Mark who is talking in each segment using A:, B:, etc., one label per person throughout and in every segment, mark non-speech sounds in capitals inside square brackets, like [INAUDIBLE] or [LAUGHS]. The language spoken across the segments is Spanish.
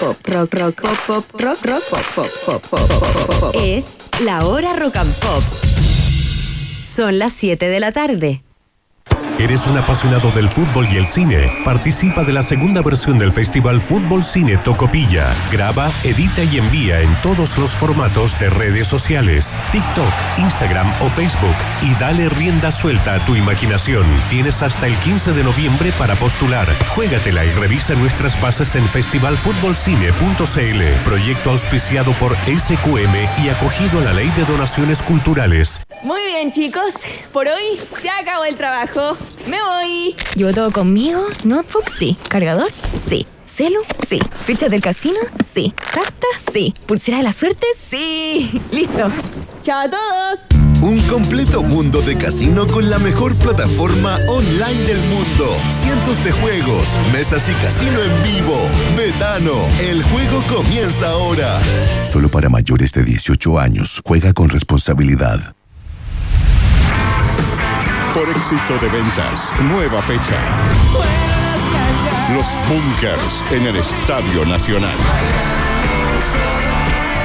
A: pop, rock, rock, pop, pop, rock, rock, pop, pop, pop, pop, pop, pop. Es la hora rock and pop. Son las 7 de la tarde.
B: ¿Eres un apasionado del fútbol y el cine? Participa de la segunda versión del Festival Fútbol Cine Tocopilla. Graba, edita y envía en todos los formatos de redes sociales, TikTok, Instagram o Facebook y dale rienda suelta a tu imaginación. Tienes hasta el 15 de noviembre para postular. Juégatela y revisa nuestras bases en festivalfutbolcine.cl. Proyecto auspiciado por SQM y acogido a la Ley de Donaciones Culturales.
C: Muy bien, chicos. Por hoy se acabó el trabajo. Me voy.
A: ¿Llevo todo conmigo? ¿Notebook? Sí. ¿Cargador? Sí. ¿Celu? Sí. ¿Ficha del casino? Sí. ¿Carta? Sí. ¿Pulsera de la suerte? Sí. [LAUGHS] Listo.
C: Chao a todos.
D: Un completo mundo de casino con la mejor plataforma online del mundo. Cientos de juegos, mesas y casino en vivo. Betano, el juego comienza ahora. Solo para mayores de 18 años. Juega con responsabilidad.
E: Por éxito de ventas, nueva fecha. Los Bunkers en el Estadio Nacional.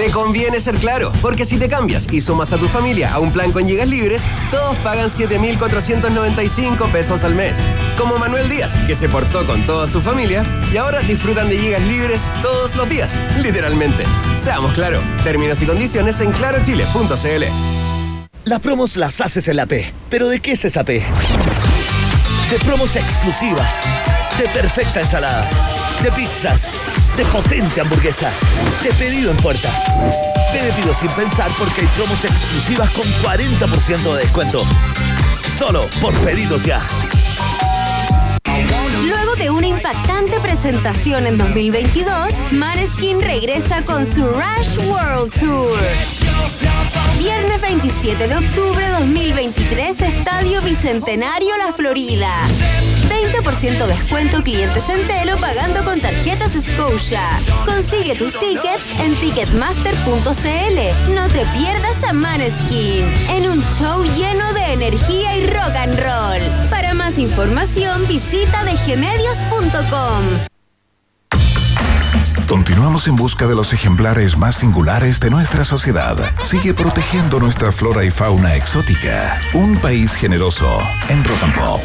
F: Te conviene ser claro, porque si te cambias y sumas a tu familia a un plan con gigas libres, todos pagan 7.495 pesos al mes. Como Manuel Díaz, que se portó con toda su familia y ahora disfrutan de gigas libres todos los días, literalmente. Seamos claro, términos y condiciones en clarochile.cl.
G: Las promos las haces en la P. ¿Pero de qué es esa P? De promos exclusivas, de perfecta ensalada, de pizzas, potente hamburguesa, de pedido en puerta. Ve de pido sin pensar porque hay promos exclusivas con 40% de descuento. Solo por pedidos ya.
A: Luego de una impactante presentación en 2022, Maneskin regresa con su Rush World Tour. Viernes 27 de octubre 2023, Estadio Bicentenario La Florida. 20% descuento clientes en Telo pagando con tarjetas Scotia. Consigue tus tickets en ticketmaster.cl. No te pierdas a Maneskin en un show lleno de energía y rock and roll. Para más información visita dgmedios.com.
H: Continuamos en busca de los ejemplares más singulares de nuestra sociedad. Sigue protegiendo nuestra flora y fauna exótica. Un país generoso en Rock and Pop.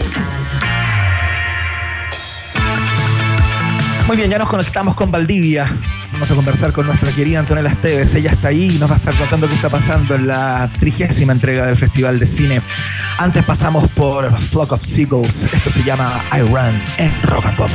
I: Muy bien, ya nos conectamos con Valdivia. Vamos a conversar con nuestra querida Antonella Esteves. Ella está ahí y nos va a estar contando qué está pasando en la trigésima entrega del Festival de Cine. Antes pasamos por Flock of Seagulls. Esto se llama I Run en Rock and Pop.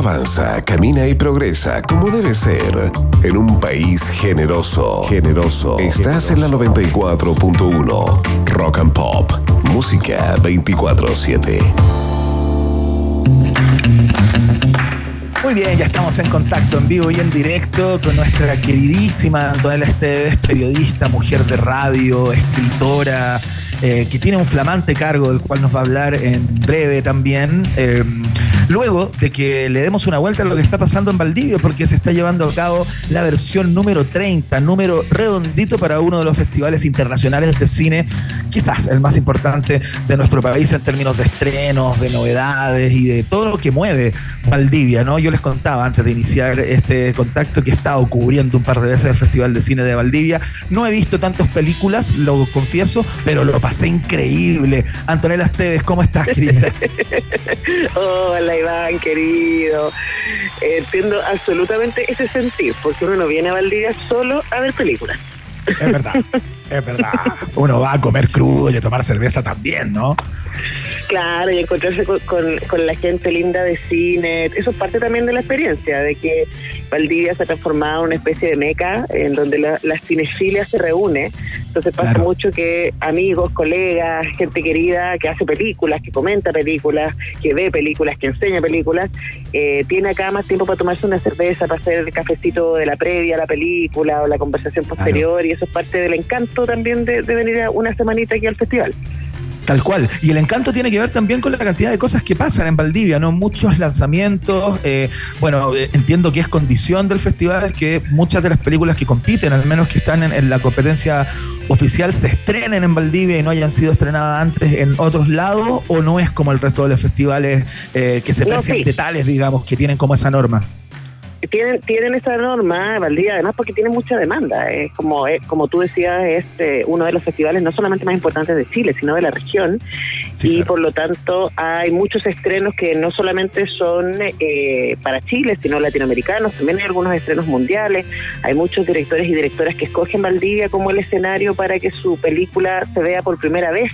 H: Avanza, camina y progresa como debe ser. En un país generoso, generoso. Estás en la 94.1. Rock and Pop. Música 24-7.
I: Muy bien, ya estamos en contacto en vivo y en directo con nuestra queridísima Antonella Esteves, periodista, mujer de radio, escritora, eh, que tiene un flamante cargo del cual nos va a hablar en breve también. Eh, luego de que le demos una vuelta a lo que está pasando en Valdivia, porque se está llevando a cabo la versión número 30, número redondito para uno de los festivales internacionales de cine, quizás el más importante de nuestro país en términos de estrenos, de novedades y de todo lo que mueve Valdivia, ¿no? Yo les contaba antes de iniciar este contacto que he estado cubriendo un par de veces el Festival de Cine de Valdivia. No he visto tantas películas, lo confieso, pero lo pasé increíble. Antonella Esteves, ¿cómo estás, querida? [LAUGHS] [LAUGHS]
J: Hola, Iván, querido. Entiendo absolutamente ese sentir, porque uno no viene a Valdivia solo a ver películas.
I: Es verdad, [LAUGHS] es verdad. Uno va a comer crudo y a tomar cerveza también, ¿no?
J: Claro, y encontrarse con, la gente linda de cine. Eso es parte también de la experiencia, de que Valdivia se ha transformado en una especie de meca en donde la, la cinefilia se reúne. Entonces pasa mucho que amigos, colegas, gente querida que hace películas, que comenta películas, que ve películas, que enseña películas, eh, tiene acá más tiempo para tomarse una cerveza, para hacer el cafecito de la previa a la película o la conversación posterior. Y eso es parte del encanto también de, de venir a una semanita aquí al festival.
I: Tal cual. Y el encanto tiene que ver también con la cantidad de cosas que pasan en Valdivia, ¿no? Muchos lanzamientos. Eh, bueno, eh, entiendo que es condición del festival que muchas de las películas que compiten, al menos que están en, la competencia oficial, se estrenen en Valdivia y no hayan sido estrenadas antes en otros lados, o no es como el resto de los festivales eh, que se no, de tales, digamos, que tienen como esa norma
J: tienen tienen esa norma Valdivia además porque tiene mucha demanda es como como tú decías es eh, uno de los festivales no solamente más importantes de Chile sino de la región. Y por lo tanto hay muchos estrenos que no solamente son eh, para Chile sino latinoamericanos también hay algunos estrenos mundiales. Hay muchos directores y directoras que escogen Valdivia como el escenario para que su película se vea por primera vez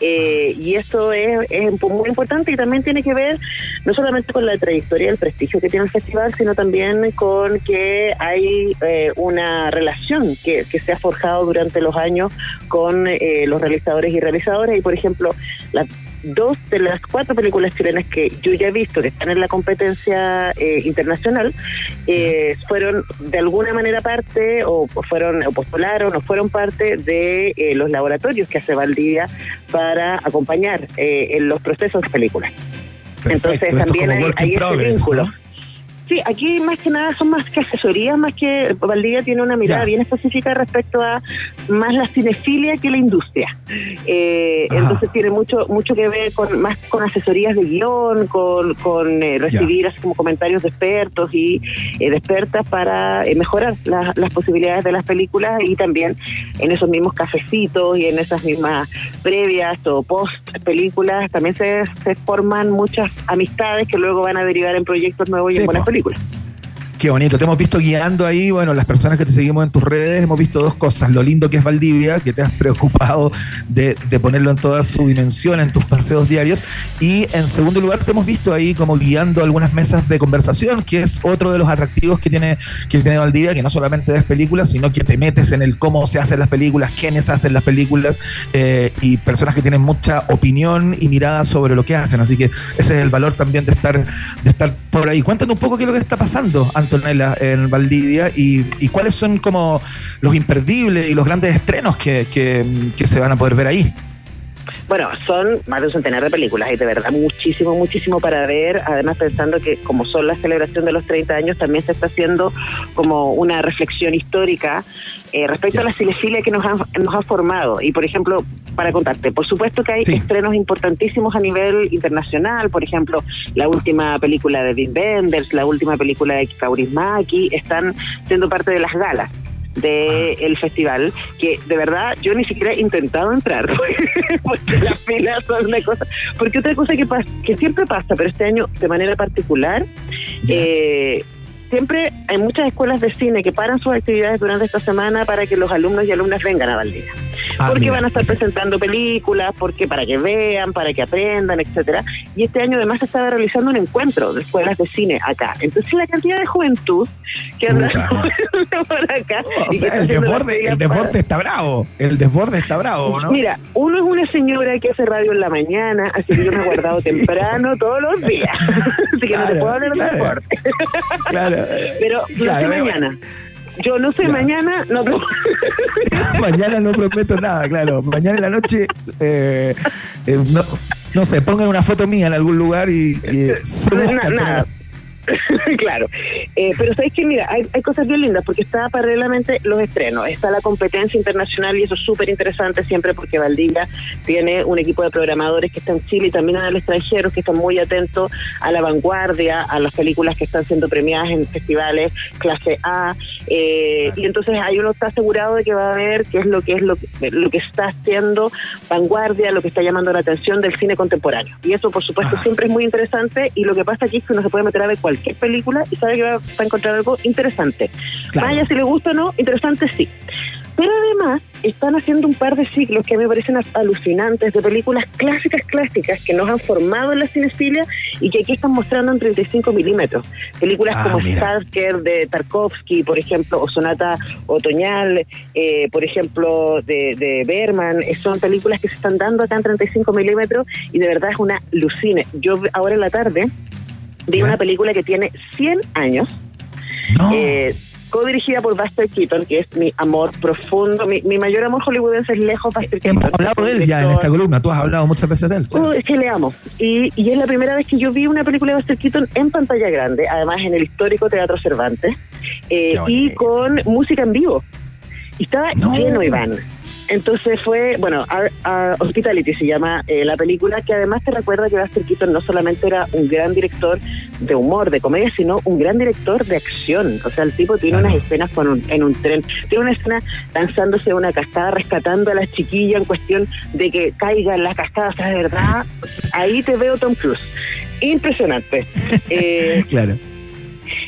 J: eh, y esto es, muy importante y también tiene que ver no solamente con la trayectoria y el prestigio que tiene el festival, sino también con que hay eh, una relación que, se ha forjado durante los años con eh, los realizadores y realizadoras. Y, por ejemplo, la dos de las cuatro películas chilenas que yo ya he visto que están en la competencia eh, internacional eh, fueron de alguna manera parte o fueron o postularon o fueron parte de eh, los laboratorios que hace Valdivia para acompañar en los procesos de películas. Entonces también hay, hay ese vínculo. Sí, aquí más que nada son más que asesorías, más que Valdivia tiene una mirada bien específica respecto a más la cinefilia que la industria. Eh, entonces tiene mucho mucho que ver con más con asesorías de guion, con, con eh, recibir así como comentarios de expertos y eh, de expertas para mejorar las posibilidades de las películas y también en esos mismos cafecitos y en esas mismas previas o post películas también se, se forman muchas amistades que luego van a derivar en proyectos nuevos y en buenas películas película.
I: Qué bonito, te hemos visto guiando ahí, bueno, las personas que te seguimos en tus redes, hemos visto dos cosas, lo lindo que es Valdivia, que te has preocupado de, ponerlo en toda su dimensión en tus paseos diarios, y en segundo lugar te hemos visto ahí como guiando algunas mesas de conversación, que es otro de los atractivos que tiene, que tiene Valdivia, que no solamente ves películas, sino que te metes en el cómo se hacen las películas, quiénes hacen las películas, eh, y personas que tienen mucha opinión y mirada sobre lo que hacen, así que ese es el valor también de estar, de estar por ahí. Cuéntanos un poco qué es lo que está pasando, Antonella, en Valdivia y, cuáles son como los imperdibles y los grandes estrenos que, que, se van a poder ver ahí.
J: Bueno, son más de un centenar de películas y de verdad muchísimo, muchísimo para ver. Además, pensando que como son la celebración de los 30 años, también se está haciendo como una reflexión histórica eh, respecto a la cinefilia que nos han, nos formado. Y, por ejemplo, para contarte, por supuesto que hay estrenos importantísimos a nivel internacional. Por ejemplo, la última película de Wim Wenders, la última película de Kaurismäki, están siendo parte de las galas del festival, que de verdad yo ni siquiera he intentado entrar, [LAUGHS] porque las filas son una cosa. Porque otra cosa que, pasa, que siempre pasa, pero este año de manera particular, eh, siempre hay muchas escuelas de cine que paran sus actividades durante esta semana para que los alumnos y alumnas vengan a Valdivia. Ah, porque van a estar presentando películas, porque para que vean, para que aprendan, etcétera. Y este año además se estaba realizando un encuentro de escuelas de cine acá. Entonces la cantidad de juventud que anda [LAUGHS]
I: por acá. el, desborde, el desborde está bravo. El desborde está bravo, ¿no?
J: Mira, uno es una señora que hace radio en la mañana, así que yo me he guardado [LAUGHS] temprano todos los días. [LAUGHS] así que no te puedo hablar de deporte. claro. Pero sé mañana. Yo no sé, mañana no [LAUGHS]
I: Mañana no prometo nada, claro. Mañana en la noche, eh, eh, no, no sé, pongan una foto mía en algún lugar y, y
J: nada. [LAUGHS] claro. Eh, pero sabéis que, mira, hay, cosas bien lindas porque está paralelamente los estrenos, está la competencia internacional y eso es súper interesante siempre porque Valdivia tiene un equipo de programadores que está en Chile y también en el extranjero que están muy atentos a la vanguardia, a las películas que están siendo premiadas en festivales clase A. Eh, y entonces ahí uno está asegurado de que va a ver qué es lo que es lo, lo que está haciendo vanguardia, lo que está llamando la atención del cine contemporáneo. Y eso, por supuesto, siempre es muy interesante y lo que pasa aquí es que uno se puede meter a ver cualquier cualquier película y sabe que va, a encontrar algo interesante. Vaya si le gusta o no, interesante sí. Pero además están haciendo un par de ciclos que me parecen alucinantes de películas clásicas, clásicas que nos han formado en la cinefilia y que aquí están mostrando en 35 milímetros. Películas ah, como Starker de Tarkovsky, por ejemplo, o Sonata Otoñal, eh, por ejemplo, de, de Berman. Eh, son películas que se están dando acá en 35 milímetros y de verdad es una lucine. Yo ahora en la tarde vi una película que tiene 100 años. Eh, co-dirigida por Buster Keaton, que es mi amor profundo, mi, mayor amor hollywoodense es lejos Buster
I: Keaton. Hemos hablado de él ya en esta columna, tú has hablado muchas veces de él.
J: Uh, es que le amo. Y, y, es la primera vez que yo vi una película de Buster Keaton en pantalla grande, además en el histórico Teatro Cervantes, eh, y con música en vivo. Y estaba lleno, Iván. Entonces fue, bueno, Hospitality se llama eh, la película, que además te recuerda que Buster Keaton no solamente era un gran director de humor, de comedia, sino un gran director de acción. O sea, el tipo tiene unas escenas con en un tren, tiene una escena lanzándose una cascada, rescatando a la chiquilla en cuestión de que caiga en la cascada. O sea, de verdad, ahí te veo Tom Cruise. Impresionante. [LAUGHS]
I: Eh, claro.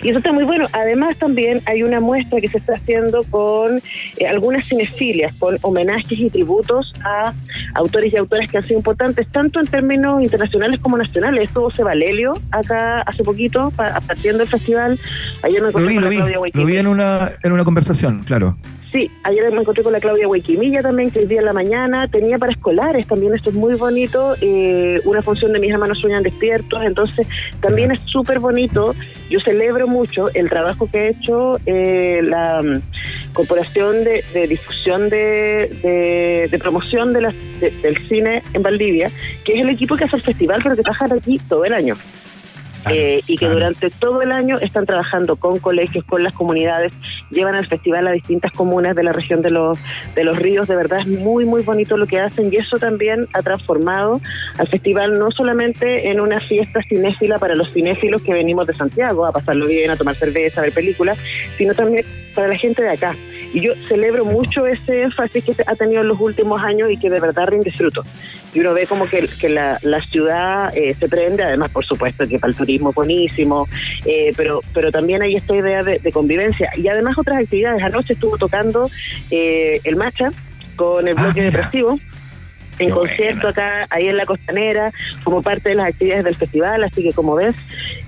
J: Y eso está muy bueno. Además, también hay una muestra que se está haciendo con eh, algunas cinefilias, con homenajes y tributos a autores y autoras que han sido importantes, tanto en términos internacionales como nacionales. Estuvo Valelio acá hace poquito, partiendo del festival.
I: Ayer me encontré con Claudia Lo vi en una, en una conversación, claro.
J: Sí, ayer me encontré con la Claudia Huequimilla también, que el día en la mañana tenía para escolares también, esto es muy bonito, eh, una función de mis hermanos sueñan despiertos, entonces también es súper bonito. Yo celebro mucho el trabajo que ha hecho eh, la mm, Corporación de, Difusión de, de, Promoción de del Cine en Valdivia, que es el equipo que hace el festival, pero que trabaja aquí todo el año. Eh, y que durante todo el año están trabajando con colegios, con las comunidades, llevan al festival a distintas comunas de la región de los, de los ríos. De verdad es muy, muy bonito lo que hacen y eso también ha transformado al festival no solamente en una fiesta cinéfila para los cinéfilos que venimos de Santiago a pasarlo bien, a tomar cerveza, a ver películas, sino también para la gente de acá. Y yo celebro mucho ese énfasis que ha tenido en los últimos años y que de verdad rinde fruto. Y uno ve como que, que la, la ciudad eh, se prende, además, por supuesto, que para el turismo buenísimo, eh, pero, pero también hay esta idea de, convivencia. Y además otras actividades. Anoche estuvo tocando eh, el Macha con el ah, bloque depresivo en concierto acá, ahí en la costanera, como parte de las actividades del festival, así que como ves,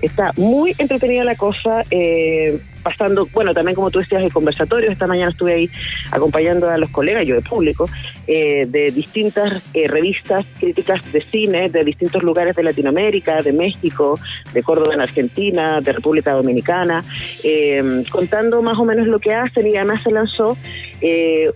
J: está muy entretenida la cosa. Eh, pasando, bueno, también como tú decías, el conversatorio, esta mañana estuve ahí acompañando a los colegas, yo de público, eh, de distintas eh, revistas críticas de cine de distintos lugares de Latinoamérica, de México, de Córdoba en Argentina, de República Dominicana, eh, contando más o menos lo que hacen y además se lanzó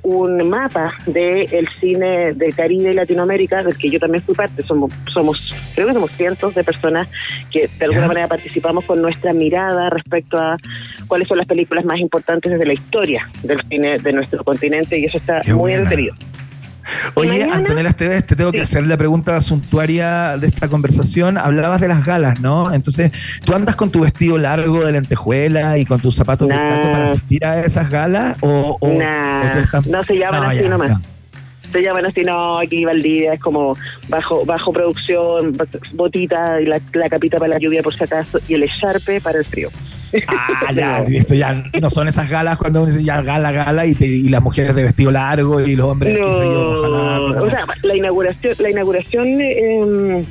J: un mapa del cine del Caribe y Latinoamérica, del que yo también fui parte, somos, somos creo que somos cientos de personas que de alguna manera participamos con nuestra mirada respecto a cuáles son las películas más importantes desde la historia del cine de nuestro continente y eso está muy entretenido.
I: Oye, Antonella Esteves, te tengo que hacer la pregunta suntuaria de esta conversación. Hablabas de las galas, ¿no? Entonces, ¿tú andas con tu vestido largo de lentejuela y con tus zapatos de tacto para asistir a esas galas? ¿O,
J: no se llaman así nomás. Se llaman así, no, aquí Valdivia es como bajo bajo producción, botita y la, capita para la lluvia por si acaso y el echarpe para el frío.
I: Ah, ya, esto ya no son esas galas cuando uno dice ya gala, gala y, y las mujeres de vestido largo y los hombres.
J: No, o sea, la inauguración, la inauguración eh,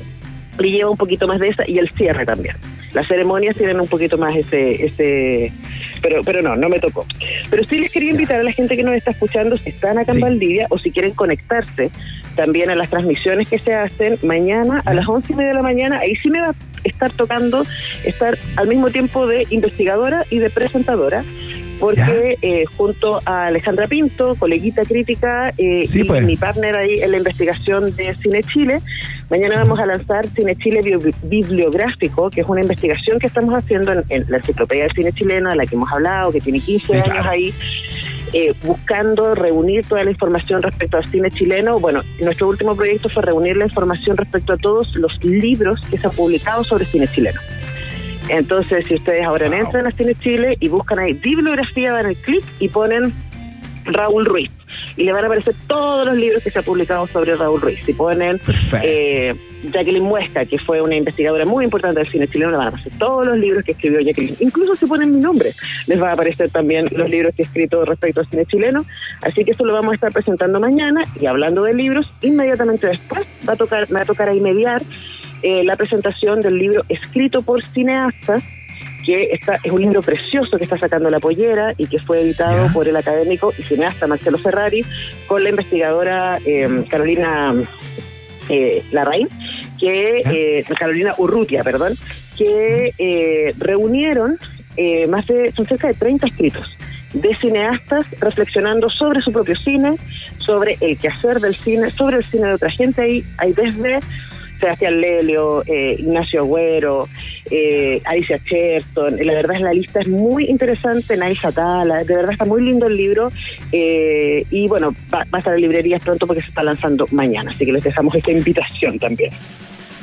J: le lleva un poquito más de esa y el cierre también. Las ceremonias tienen un poquito más ese, ese pero, pero no, no me tocó. Pero sí les quería invitar a la gente que nos está escuchando, si están acá en Valdivia o si quieren conectarse también a las transmisiones que se hacen mañana a las once y media de la mañana, ahí sí me va a estar tocando estar al mismo tiempo de investigadora y de presentadora porque eh, junto a Alejandra Pinto, coleguita crítica eh, y pues. mi partner ahí en la investigación de Cine Chile, mañana vamos a lanzar Cine Chile Bibliográfico, que es una investigación que estamos haciendo en, la enciclopedia del cine chileno, de la que hemos hablado, que tiene 15 años ahí. Eh, buscando reunir toda la información respecto al cine chileno. Bueno, nuestro último proyecto fue reunir la información respecto a todos los libros que se han publicado sobre cine chileno. Entonces, si ustedes ahora entran a Cine Chile y buscan ahí bibliografía, dan el clic y ponen Raúl Ruiz. Y le van a aparecer todos los libros que se han publicado sobre Raúl Ruiz. Si ponen eh, Jacqueline Muesca, que fue una investigadora muy importante del cine chileno, le van a aparecer todos los libros que escribió Jacqueline. Incluso si ponen mi nombre, les van a aparecer también los libros que he escrito respecto al cine chileno. Así que eso lo vamos a estar presentando mañana. Y hablando de libros, inmediatamente después va a tocar, me va a tocar ahí mediar eh, la presentación del libro escrito por cineastas, que está, es un libro precioso que está sacando la pollera y que fue editado por el académico y cineasta Marcelo Ferrari con la investigadora em, Carolina eh, Larraín, que eh, Carolina Urrutia, perdón, que eh, reunieron más de, son cerca de 30 escritos de cineastas reflexionando sobre su propio cine, sobre el quehacer del cine, sobre el cine de otra gente. Ahí hay desde Sebastián Lelio, eh, Ignacio Agüero, eh, Alicia Cherton. La verdad es la lista es muy interesante, Nay Tala, de verdad está muy lindo el libro. Eh, y bueno, va, a estar en librerías pronto porque se está lanzando mañana, así que les dejamos esta invitación también.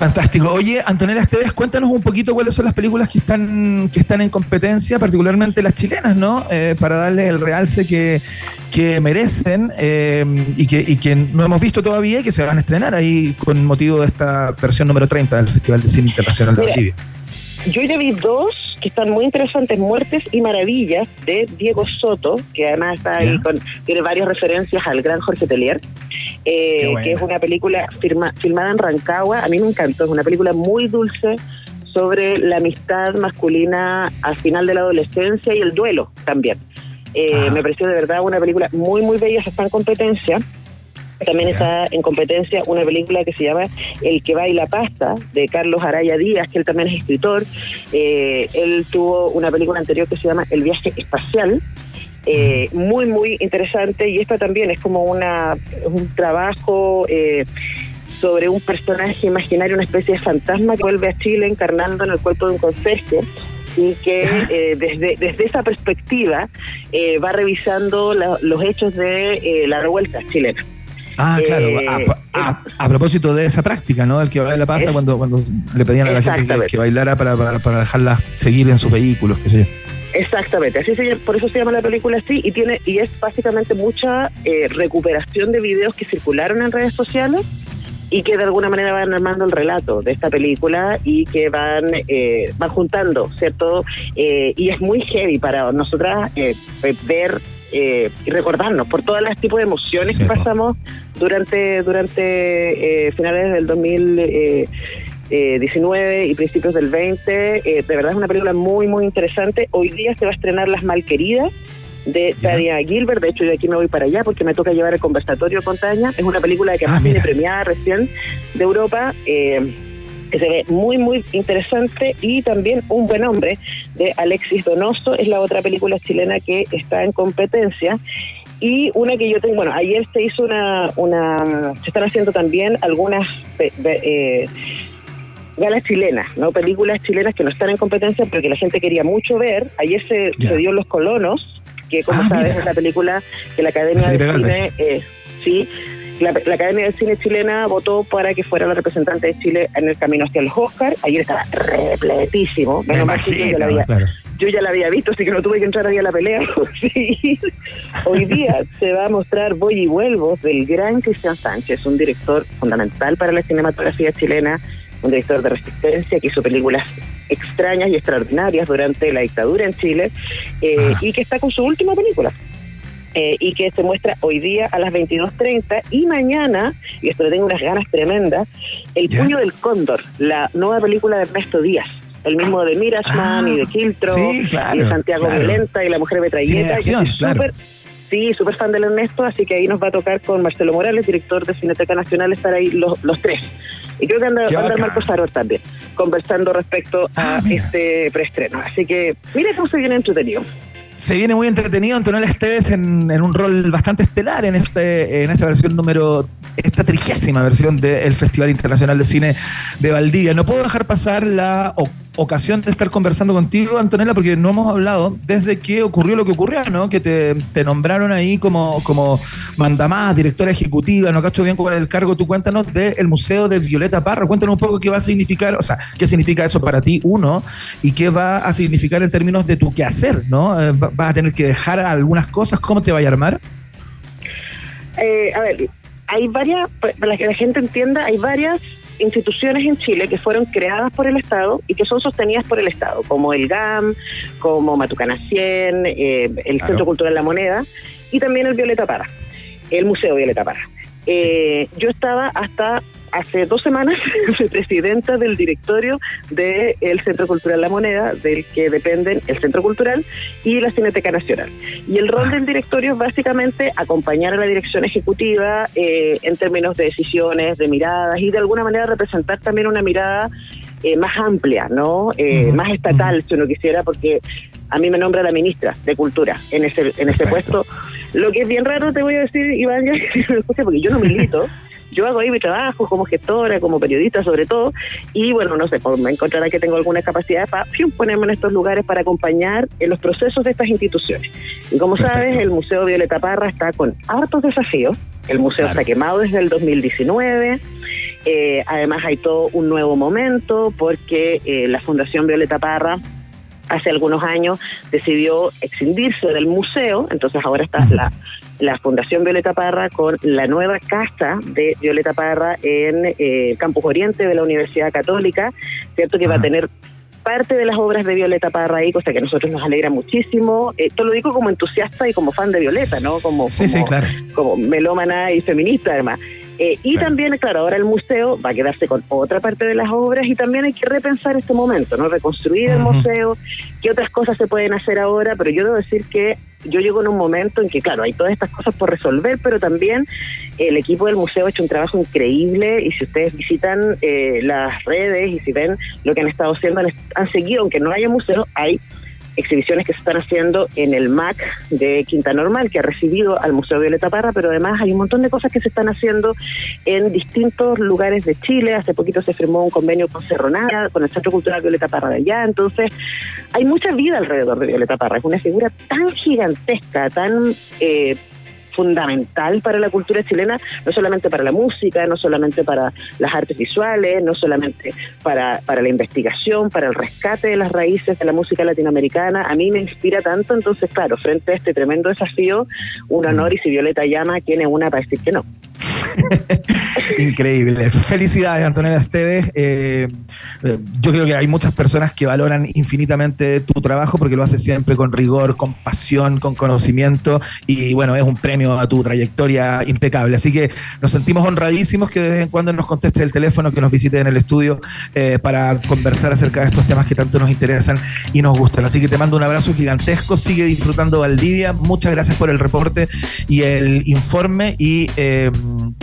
I: Fantástico. Oye, Antonella Esteves, cuéntanos un poquito cuáles son las películas que están que están en competencia, particularmente las chilenas, ¿no? Eh, para darle el realce que, que merecen eh, y, que, y que no hemos visto todavía y que se van a estrenar ahí con motivo de esta versión número 30 del Festival de Cine Internacional de Valdivia.
J: Yo ya vi dos que están muy interesantes, Muertes y Maravillas, de Diego Soto, que además está ahí con, tiene varias referencias al gran Jorge Telier, eh, que es una película filmada en Rancagua, a mí me encantó, es una película muy dulce sobre la amistad masculina al final de la adolescencia y el duelo también. Eh, me pareció de verdad una película muy, muy bella, está en competencia. También está en competencia una película que se llama El que baila pasta, de Carlos Araya Díaz, que él también es escritor. Eh, él tuvo una película anterior que se llama El viaje espacial, eh, muy, muy interesante. Y esta también es como una, un trabajo eh, sobre un personaje imaginario, una especie de fantasma que vuelve a Chile encarnando en el cuerpo de un conserje y que desde, desde esa perspectiva va revisando los hechos de la revuelta chilena.
I: Ah, claro, eh, a, propósito de esa práctica, ¿no? El que baila pasa cuando, cuando le pedían a la gente que, bailara para, para, dejarla seguir en sus vehículos, qué sé yo.
J: Exactamente, así se, por eso se llama la película así y tiene y es básicamente mucha eh, recuperación de videos que circularon en redes sociales y que de alguna manera van armando el relato de esta película y que van eh, van juntando, ¿cierto? y es muy heavy para nosotras ver eh, y recordarnos por todos los tipos de emociones que pasamos durante, durante eh, finales del 2019 eh, y principios del 20. de verdad es una película muy, muy interesante. Hoy día se va a estrenar Las Malqueridas de Tania Gilbert. De hecho, yo aquí me voy para allá porque me toca llevar el conversatorio con Tania. Es una película que ah, tiene premiada recién de Europa. Eh, que se ve muy, muy interesante, y también Un buen hombre de Alexis Donoso, es la otra película chilena que está en competencia. Y una que yo tengo, bueno, ayer se hizo una, una se están haciendo también algunas eh, galas chilenas, ¿no? Películas chilenas que no están en competencia porque la gente quería mucho ver. Ayer se, dio Los Colonos, que como ah, sabes es la película que la Academia de Cine, eh, sí, la, Academia de Cine chilena votó para que fuera la representante de Chile en el camino hacia el Oscar. Ayer estaba repletísimo. Menos mal que yo ya, la había, yo ya la había visto, así que no tuve que entrar ahí a la pelea. [LAUGHS] Hoy día se va a mostrar Voy y Vuelvo del gran Cristian Sánchez, un director fundamental para la cinematografía chilena un director de resistencia que hizo películas extrañas y extraordinarias durante la dictadura en Chile eh, y que está con su última película. Eh, y que se muestra hoy día a las 22.30 y mañana, y esto le tengo unas ganas tremendas, El puño del cóndor, la nueva película de Ernesto Díaz el mismo de Mirachman y de Kiltro y de Santiago Violenta y La Mujer Metralleta. Sí, sí, súper fan del Ernesto, así que ahí nos va a tocar con Marcelo Morales, director de Cineteca Nacional, estar ahí los, los tres. Y creo que anda, anda Marco Saror también, conversando respecto a ah, este preestreno. Así que mire cómo se viene entretenido
I: se viene muy entretenido Antonella Esteves en, un rol bastante estelar en este en esta versión número esta trigésima versión del Festival Internacional de Cine de Valdivia. No puedo dejar pasar la ocasión de estar conversando contigo, Antonella, porque no hemos hablado desde que ocurrió lo que ocurrió, ¿no? Que te, nombraron ahí como, como mandamás, directora ejecutiva, no cacho bien cuál es el cargo. Tú cuéntanos del Museo de Violeta Parra. Cuéntanos un poco qué va a significar, o sea, qué significa eso para ti, uno, y qué va a significar en términos de tu quehacer, ¿no? Eh, ¿Vas a tener que dejar algunas cosas? ¿Cómo te va a armar?
J: Eh, a ver, hay varias, para que la gente entienda, hay varias instituciones en Chile que fueron creadas por el Estado y que son sostenidas por el Estado, como el GAM, como Matucana 100, eh, el Centro Cultural La Moneda y también el Violeta Parra, el Museo Violeta Parra. Eh, yo estaba hasta hace dos semanas [LAUGHS] soy presidenta del directorio del Centro Cultural La Moneda, del que dependen el Centro Cultural y la Cineteca Nacional. Y el rol del directorio es básicamente acompañar a la dirección ejecutiva eh, en términos de decisiones, de miradas y de alguna manera representar también una mirada eh, más amplia, ¿no? Eh, más estatal, si uno quisiera, porque a mí me nombra la ministra de Cultura en ese en ese puesto. Lo que es bien raro, te voy a decir, Iván, [LAUGHS] ya, porque yo no milito. Yo hago ahí mi trabajo como gestora, como periodista sobre todo, y bueno, no sé, pues, me encontrará que tengo alguna capacidad para ponerme en estos lugares para acompañar en los procesos de estas instituciones. Y como sabes, el Museo Violeta Parra está con hartos desafíos, el museo está quemado desde el 2019, eh, además hay todo un nuevo momento porque eh, la Fundación Violeta Parra hace algunos años decidió excindirse del museo, entonces ahora está la la Fundación Violeta Parra con la nueva casa de Violeta Parra en eh, Campus Oriente de la Universidad Católica, ¿cierto? Que va a tener parte de las obras de Violeta Parra ahí, cosa que a nosotros nos alegra muchísimo. Eh, lo digo como entusiasta y como fan de Violeta, ¿no? Como,
I: sí, sí, claro.
J: como melómana y feminista, además. Eh, y también, claro, ahora el museo va a quedarse con otra parte de las obras y también hay que repensar este momento, ¿no? Reconstruir el museo, qué otras cosas se pueden hacer ahora, pero yo debo decir que yo llego en un momento en que, claro, hay todas estas cosas por resolver, pero también el equipo del museo ha hecho un trabajo increíble y si ustedes visitan eh, las redes y si ven lo que han estado haciendo, han, han seguido, aunque no haya museo, hay exhibiciones que se están haciendo en el MAC de Quinta Normal, que ha recibido al Museo Violeta Parra, pero además hay un montón de cosas que se están haciendo en distintos lugares de Chile. Hace poquito se firmó un convenio con Cerronada, con el Centro Cultural Violeta Parra de allá. Entonces, hay mucha vida alrededor de Violeta Parra. Es una figura tan gigantesca, tan... Eh, fundamental para la cultura chilena, no solamente para la música, no solamente para las artes visuales, no solamente para, para la investigación, para el rescate de las raíces de la música latinoamericana. A mí me inspira tanto, entonces, claro, frente a este tremendo desafío, un honor y si Violeta llama, tiene una para decir que no. [LAUGHS]
I: Increíble. Felicidades, Antonella Esteves. Eh, yo creo que hay muchas personas que valoran infinitamente tu trabajo porque lo haces siempre con rigor, con pasión, con conocimiento y bueno, es un premio a tu trayectoria impecable. Así que nos sentimos honradísimos que de vez en cuando nos conteste el teléfono, que nos visite en el estudio eh, para conversar acerca de estos temas que tanto nos interesan y nos gustan. Así que te mando un abrazo gigantesco, sigue disfrutando Valdivia. Muchas gracias por el reporte y el informe y eh,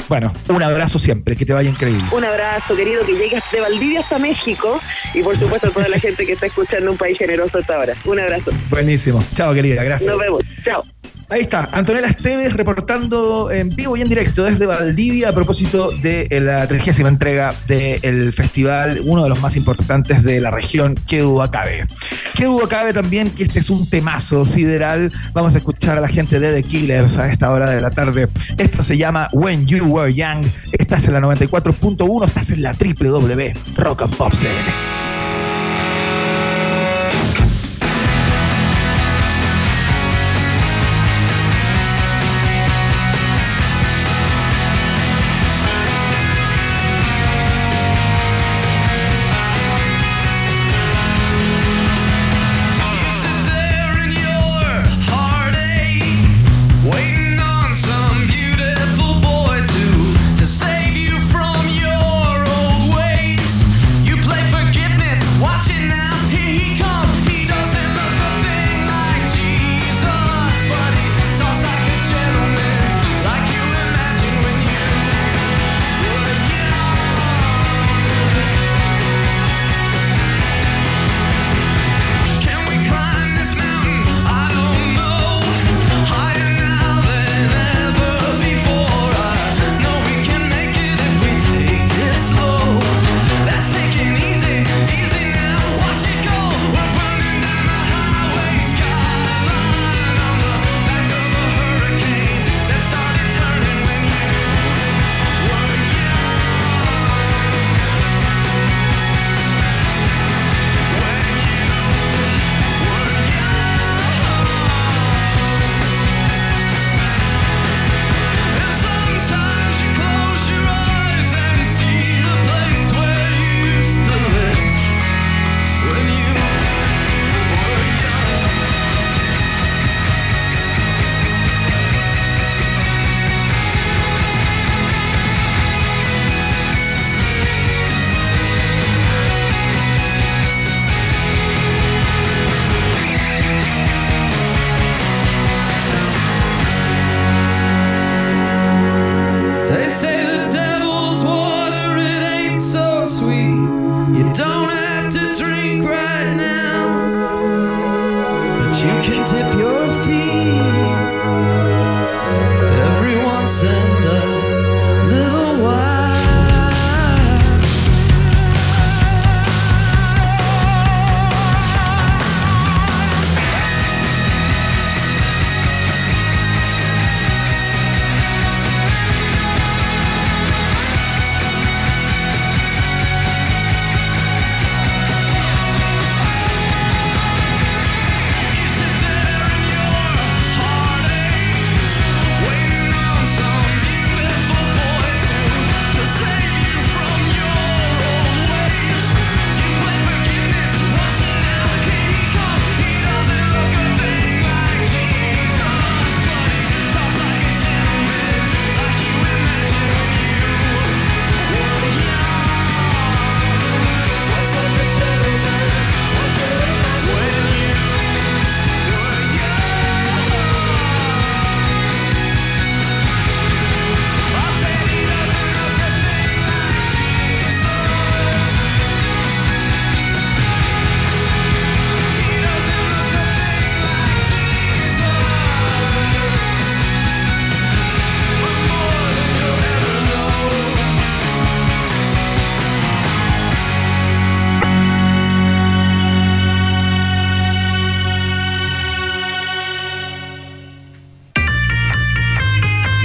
I: bueno, un abrazo siempre, que te vaya increíble.
J: Un abrazo, querido, que llegues de Valdivia hasta México y por supuesto a toda la gente que está escuchando un país generoso hasta ahora. Un abrazo.
I: Buenísimo. Chao, querida, gracias.
J: Nos vemos. Chao.
I: Ahí está, Antonella Esteves reportando en vivo y en directo desde Valdivia a propósito de la trigésima entrega del festival, uno de los más importantes de la región, que duda cabe. Que duda cabe también que este es un temazo sideral. Vamos a escuchar a la gente de The Killers a esta hora de la tarde. Esto se llama When You Were Young. Estás en la 94.1, estás en la www Rock and Pop CL.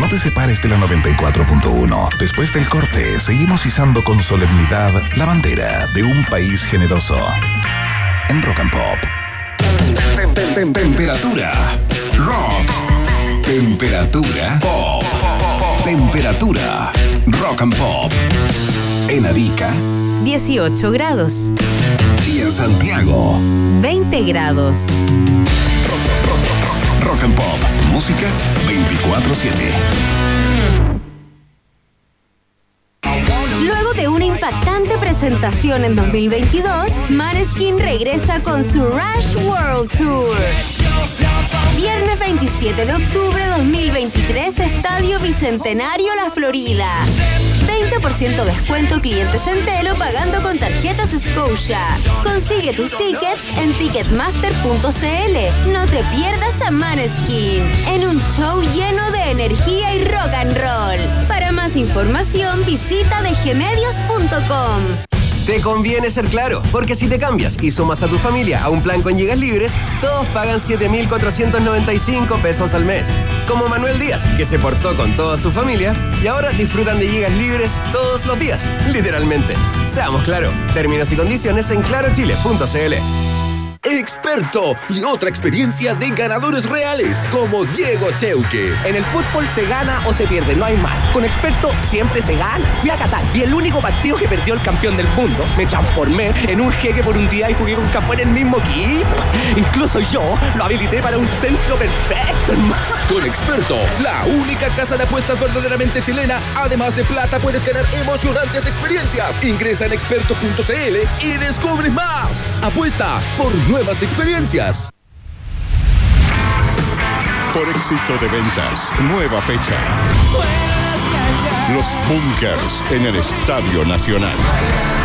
H: No te separes de la 94.1. Después del corte, seguimos izando con solemnidad la bandera de un país generoso. En Rock and Pop. Temperatura. Rock. Temperatura. Pop. Temperatura. Rock and Pop. En Arica.
A: 18 grados.
H: Y en Santiago.
A: 20 grados.
H: Rock and Pop. Música 24-7.
A: Luego de una impactante presentación en 2022, Maneskin regresa con su Rush World Tour. Viernes 27 de octubre 2023, Estadio Bicentenario La Florida. 20% descuento clientes Centelo pagando con tarjetas Scotia. Consigue tus tickets en ticketmaster.cl. No te pierdas a Maneskin en un show lleno de energía y rock and roll. Para más información visita dgmedios.com.
F: Te conviene ser claro, porque si te cambias y sumas a tu familia a un plan con gigas libres, todos pagan 7.495 pesos al mes. Como Manuel Díaz, que se portó con toda su familia y ahora disfrutan de gigas libres todos los días, literalmente. Seamos claro, términos y condiciones en clarochile.cl.
K: Experto y otra experiencia de ganadores reales, como Diego Cheuque.
L: En el fútbol se gana o se pierde, no hay más. Con Experto siempre se gana. Fui a Qatar y el único partido que perdió el campeón del mundo, me transformé en un jeque por un día y jugué con Café en el mismo equipo. Incluso yo lo habilité para un centro perfecto, hermano.
K: Con Experto, la única casa de apuestas verdaderamente chilena, además de plata, puedes ganar emocionantes experiencias. Ingresa en experto.cl y descubre más. Apuesta por nuevas experiencias.
E: Por éxito de ventas, nueva fecha. Los Bunkers en el Estadio Nacional.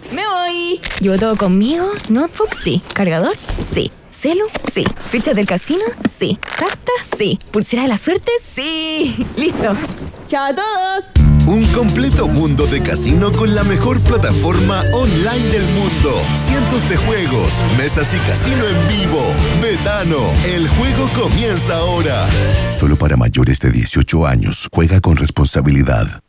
C: Me voy.
M: ¿Llevo todo conmigo? ¿Notebook? Sí. ¿Cargador? Sí. ¿Celu? Sí. ¿Fichas del casino? Sí. ¿Carta? Sí. ¿Pulsera de la suerte? Sí. [LAUGHS] Listo.
C: Chao a todos.
D: Un completo mundo de casino con la mejor plataforma online del mundo. Cientos de juegos, mesas y casino en vivo. Betano, el juego comienza ahora. Solo para mayores de 18 años. Juega con responsabilidad.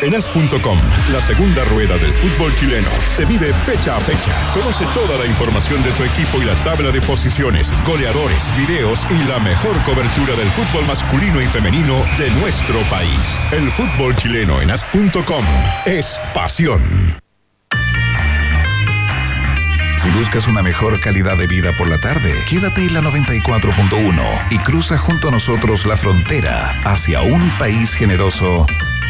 E: En as.com, la segunda rueda del fútbol chileno, se vive fecha a fecha. Conoce toda la información de tu equipo y la tabla de posiciones, goleadores, videos y la mejor cobertura del fútbol masculino y femenino de nuestro país. El fútbol chileno en as.com es pasión.
H: Si buscas una mejor calidad de vida por la tarde, quédate en la 94.1 y cruza junto a nosotros la frontera hacia un país generoso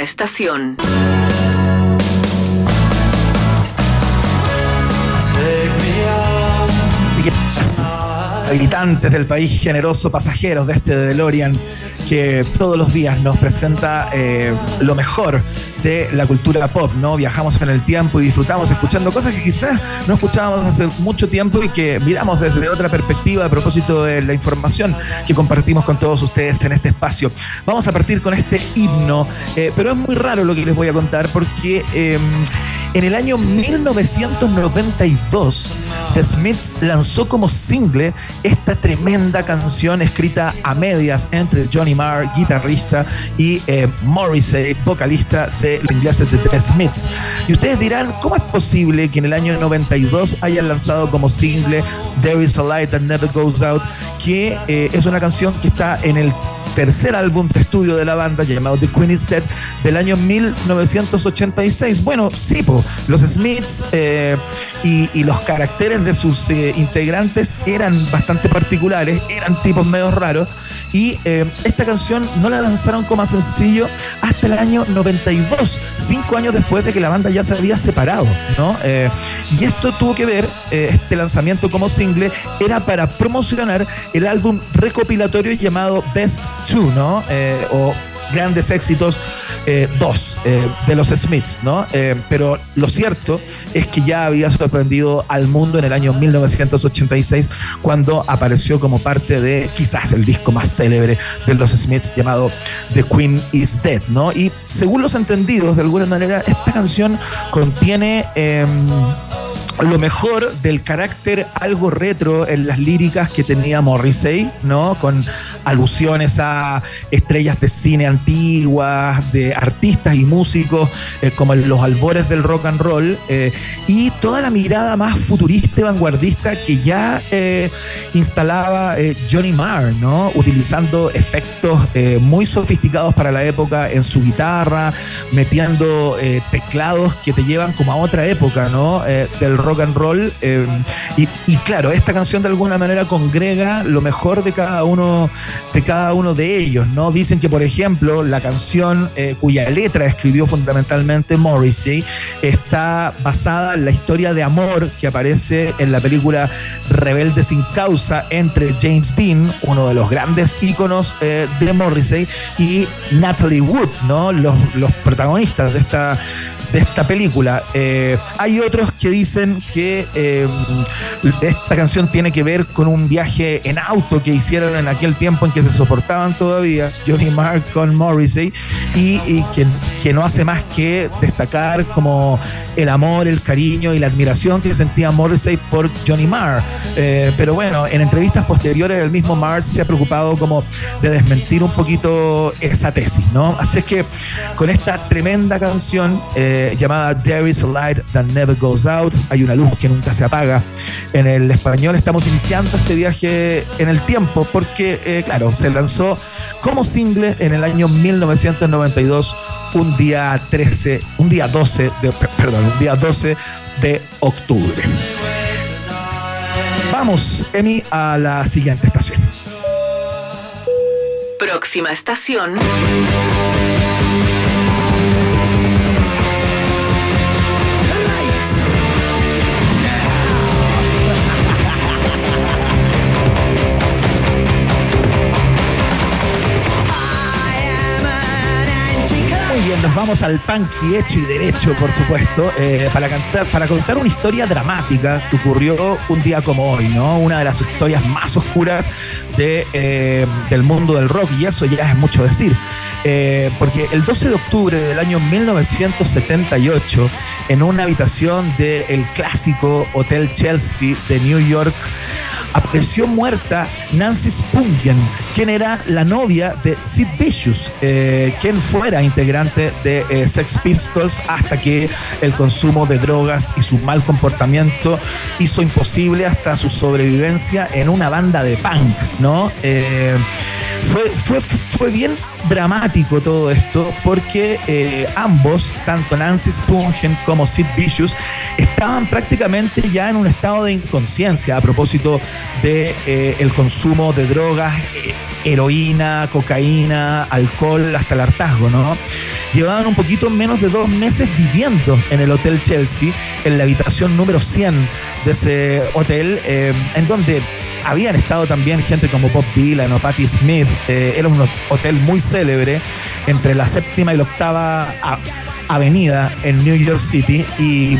N: Estación.
I: habitantes del país generoso, pasajeros de este DeLorean, que todos los días nos presenta eh, lo mejor de la cultura pop, ¿no? Viajamos en el tiempo y disfrutamos escuchando cosas que quizás no escuchábamos hace mucho tiempo y que miramos desde otra perspectiva a propósito de la información que compartimos con todos ustedes en este espacio. Vamos a partir con este himno, eh, pero es muy raro lo que les voy a contar porque... Eh, En el año 1992, The Smiths lanzó como single esta tremenda canción escrita a medias entre Johnny Marr, guitarrista, y eh, Morrissey, vocalista de los ingleses de The Smiths. Y ustedes dirán, ¿cómo es posible que en el año 92 hayan lanzado como single There is a Light That Never Goes Out, que eh, es una canción que está en el tercer álbum de estudio de la banda llamado The Queen is Dead del año 1986. Bueno, sí, los Smiths eh, y, los caracteres de sus eh, integrantes eran bastante particulares, eran tipos medio raros. Y eh, esta canción no la lanzaron como sencillo hasta el año 92, cinco años después de que la banda ya se había separado, ¿no? y esto tuvo que ver, este lanzamiento como single, era para promocionar el álbum recopilatorio llamado Best ¿no? Eh, o grandes éxitos eh, dos eh, de los Smiths, ¿no? pero lo cierto es que ya había sorprendido al mundo en el año 1986 cuando apareció como parte de quizás el disco más célebre de los Smiths llamado The Queen is Dead, ¿no? Y según los entendidos, de alguna manera, esta canción contiene em, lo mejor del carácter algo retro en las líricas que tenía Morrissey, ¿no? Con alusiones a estrellas de cine antiguas, de artistas y músicos, eh, como los albores del rock and roll, eh, y toda la mirada más futurista y vanguardista que ya eh, instalaba Johnny Marr, ¿no? Utilizando efectos muy sofisticados para la época en su guitarra, metiendo teclados que te llevan como a otra época, ¿no? del rock rock and roll. Eh, y, claro, esta canción de alguna manera congrega lo mejor de cada uno de cada uno de ellos, ¿no? Dicen que, por ejemplo, la canción eh, cuya letra escribió fundamentalmente Morrissey está basada en la historia de amor que aparece en la película Rebelde sin causa entre James Dean, uno de los grandes íconos eh, de Morrissey, y Natalie Wood, ¿no? Los, los protagonistas de esta de esta película. Eh, hay otros que dicen que eh, esta canción tiene que ver con un viaje en auto que hicieron en aquel tiempo en que se soportaban todavía Johnny Marr con Morrissey y, que, no hace más que destacar como el amor, el cariño y la admiración que sentía Morrissey por Johnny Marr. Eh, pero bueno, en entrevistas posteriores el mismo Marr se ha preocupado como de desmentir un poquito esa tesis, ¿no? Así es que con esta tremenda canción llamada There is a Light That Never Goes Out. Hay una luz que nunca se apaga. En el español estamos iniciando este viaje en el tiempo porque, eh, claro, se lanzó como single en el año 1992, un día 13, un día 12, de, perdón, un día 12 de octubre. Vamos, Emi, a la siguiente estación.
N: Próxima estación.
I: Nos vamos al punky hecho y derecho, por supuesto, eh, para, cantar, para contar una historia dramática que ocurrió un día como hoy, ¿no? Una de las historias más oscuras eh, del mundo del rock, y eso ya es mucho decir. Eh, porque el 12 de octubre del año 1978, en una habitación del clásico Hotel Chelsea de New York, apareció muerta Nancy Spungen, quien era la novia de Sid Vicious, eh, quien fuera integrante de eh, Sex Pistols hasta que el consumo de drogas y su mal comportamiento hizo imposible hasta su sobrevivencia en una banda de punk, ¿no? Eh, fue, fue, fue bien dramático todo esto porque ambos, tanto Nancy Spungen como Sid Vicious, estaban prácticamente ya en un estado de inconsciencia a propósito de eh, el consumo de drogas, eh, heroína, cocaína, alcohol, hasta el hartazgo, ¿no? Llevaban un poquito menos de dos meses viviendo en el Hotel Chelsea, en la habitación número 100 de ese hotel, en donde habían estado también gente como Bob Dylan o Patti Smith. Eh, era un hotel muy célebre entre la séptima y la octava avenida en New York City. Y,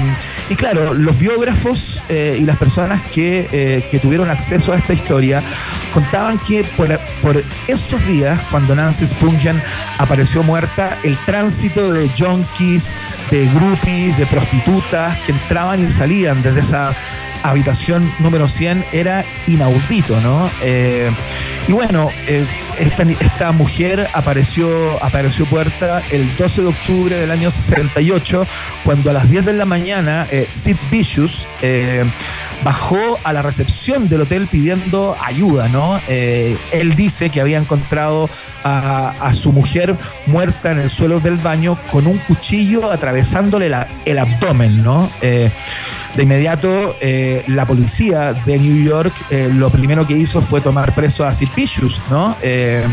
I: claro, los biógrafos eh, y las personas que, eh, que, tuvieron acceso a esta historia contaban que por, por esos días, cuando Nancy Spungen apareció muerta, el tránsito de junkies, de groupies, de prostitutas que entraban y salían desde esa habitación número 100 era inaudito, ¿no? Eh, y bueno, eh, esta, esta, mujer apareció, apareció puerta el 12 de octubre del año 78, cuando a las 10 de la mañana eh, Sid Vicious bajó a la recepción del hotel pidiendo ayuda, ¿no? él dice que había encontrado a, su mujer muerta en el suelo del baño con un cuchillo atravesándole el abdomen, ¿no? De inmediato, eh, la policía de New York eh, lo primero que hizo fue tomar preso a Sid Vicious, ¿no? Eh,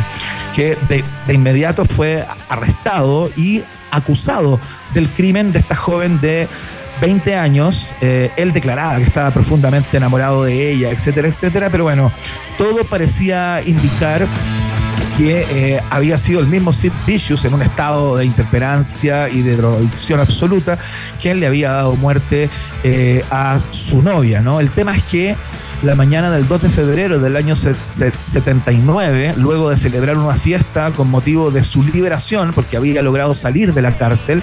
I: que de, inmediato fue arrestado y acusado del crimen de esta joven de 20 años, él declaraba que estaba profundamente enamorado de ella, etcétera, etcétera, pero bueno, todo parecía indicar que eh, había sido el mismo Sid Vicious en un estado de interperancia y de drogadicción absoluta, quien le había dado muerte eh, a su novia, ¿no? El tema es que la mañana del 2 de febrero del año 79, luego de celebrar una fiesta con motivo de su liberación, porque había logrado salir de la cárcel,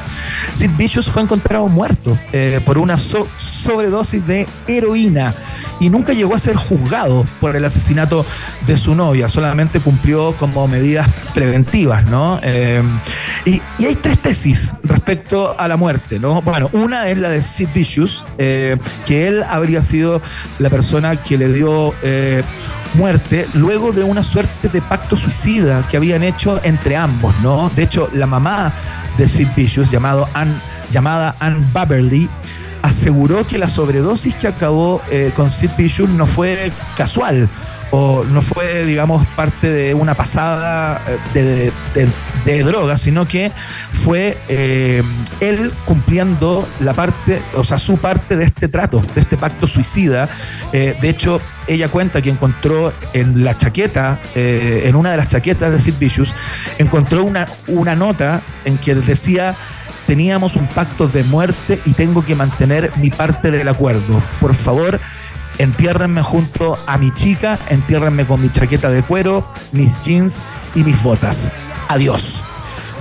I: Sid Vicious fue encontrado muerto eh, por una sobredosis de heroína y nunca llegó a ser juzgado por el asesinato de su novia, solamente cumplió como medidas preventivas, ¿no? Eh, y, hay tres tesis respecto a la muerte, ¿no? Bueno, una es la de Sid Vicious, eh, que él habría sido la persona que le dio eh, muerte luego de una suerte de pacto suicida que habían hecho entre ambos, ¿no? De hecho, la mamá de Sid Vicious, llamado llamada Anne Baberly, aseguró que la sobredosis que acabó eh, con Sid Vicious no fue casual, o no fue, digamos, parte de una pasada eh, de, droga, sino que fue eh, él cumpliendo la parte, o sea, su parte de este trato, de este pacto suicida. Eh, de hecho, ella cuenta que encontró en la chaqueta, en una de las chaquetas de Sid Vicious, encontró una, una nota en que decía teníamos un pacto de muerte y tengo que mantener mi parte del acuerdo. Por favor, entiérrenme junto a mi chica, entiérrenme con mi chaqueta de cuero, mis jeans y mis botas. Adiós.